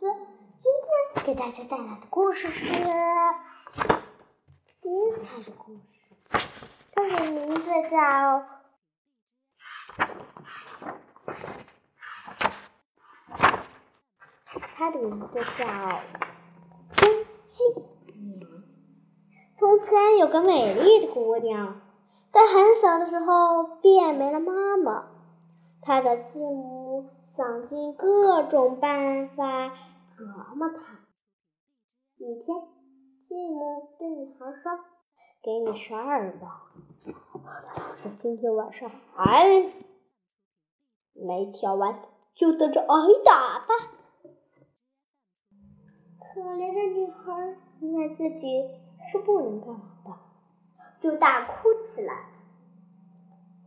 斯。今天给大家带来的故事是精彩的故事，它的名字叫它的名字叫真心。从前有个美丽的姑娘，在很小的时候便没了妈妈，她的继母想尽各种办法。折磨他。一天，继母对女孩说：“给你十二吧，要是今天晚上还没跳完，就等着挨打吧。”可怜的女孩明白自己是不能干嘛的，就大哭起来。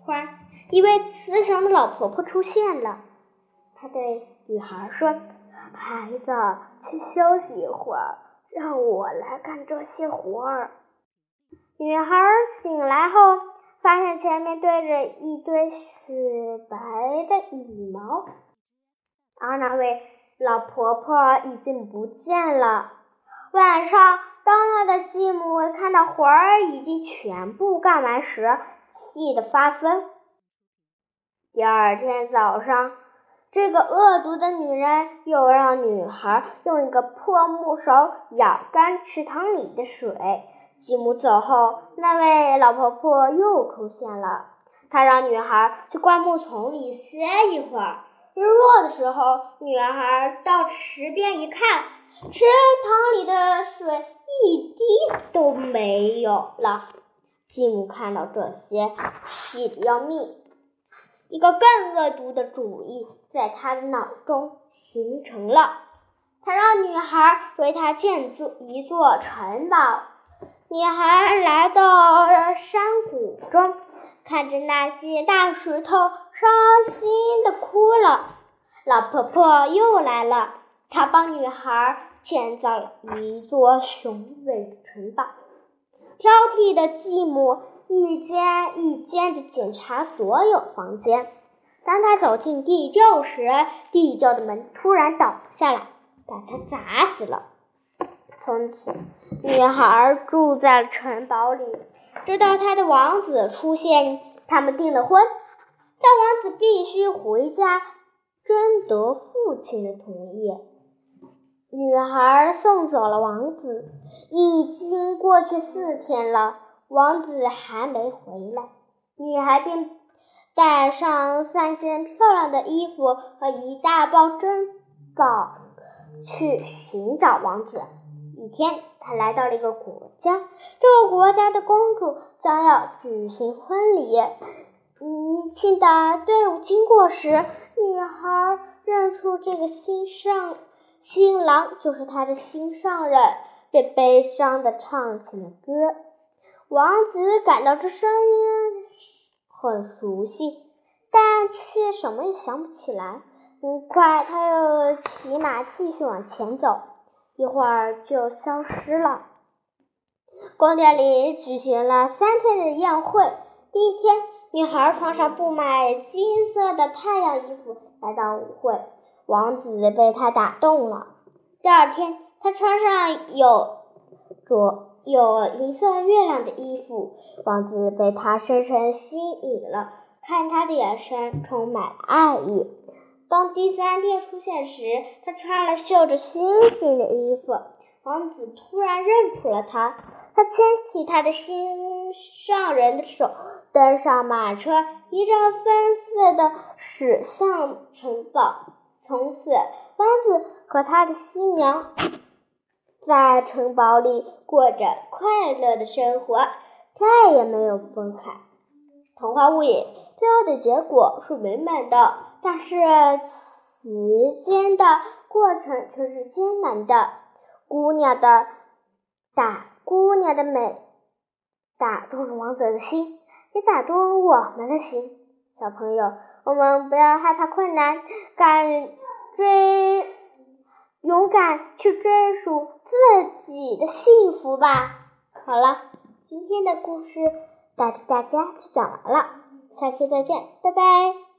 突然，一位慈祥的老婆婆出现了，他对女孩说。孩子，去休息一会儿，让我来干这些活儿。女孩醒来后，发现前面堆着一堆雪白的羽毛，而那位老婆婆已经不见了。晚上，当她的继母看到活儿已经全部干完时，气得发疯。第二天早上。这个恶毒的女人又让女孩用一个破木勺舀干池塘里的水。继母走后，那位老婆婆又出现了。她让女孩去灌木丛里歇一会儿。日落的时候，女孩到池边一看，池塘里的水一滴都没有了。继母看到这些，气得要命。一个更恶毒的主意在他的脑中形成了。他让女孩为他建筑一座城堡。女孩来到山谷中，看着那些大石头，伤心的哭了。老婆婆又来了，她帮女孩建造了一座雄伟的城堡。挑剔的继母。一间一间的检查所有房间。当他走进地窖时，地窖的门突然倒下来，把他砸死了。从此，女孩住在城堡里，直到她的王子出现。他们订了婚，但王子必须回家征得父亲的同意。女孩送走了王子，已经过去四天了。王子还没回来，女孩便带上三件漂亮的衣服和一大包珍宝去寻找王子。一天，她来到了一个国家，这个国家的公主将要举行婚礼。迎亲的队伍经过时，女孩认出这个新上新郎就是她的心上人，便悲伤地唱起了歌。王子感到这声音很熟悉，但却什么也想不起来。很快，他又骑马继续往前走，一会儿就消失了。宫殿里举行了三天的宴会。第一天，女孩穿上布满金色的太阳衣服来到舞会，王子被她打动了。第二天，她穿上有着。有银色月亮的衣服，王子被她深深吸引了，看她的眼神充满了爱意。当第三天出现时，她穿了绣着星星的衣服，王子突然认出了她。他牵起他的心上人的手，登上马车，一阵风似的驶向城堡。从此，王子和他的新娘。在城堡里过着快乐的生活，再也没有分开。童话屋影最后的结果是美满的，但是此间的过程却是艰难的。姑娘的打姑娘的美打动了王子的心，也打动了我们的心。小朋友，我们不要害怕困难，敢追。勇敢去追逐自己的幸福吧！好了，今天的故事带着大家就讲完了，下期再见，拜拜。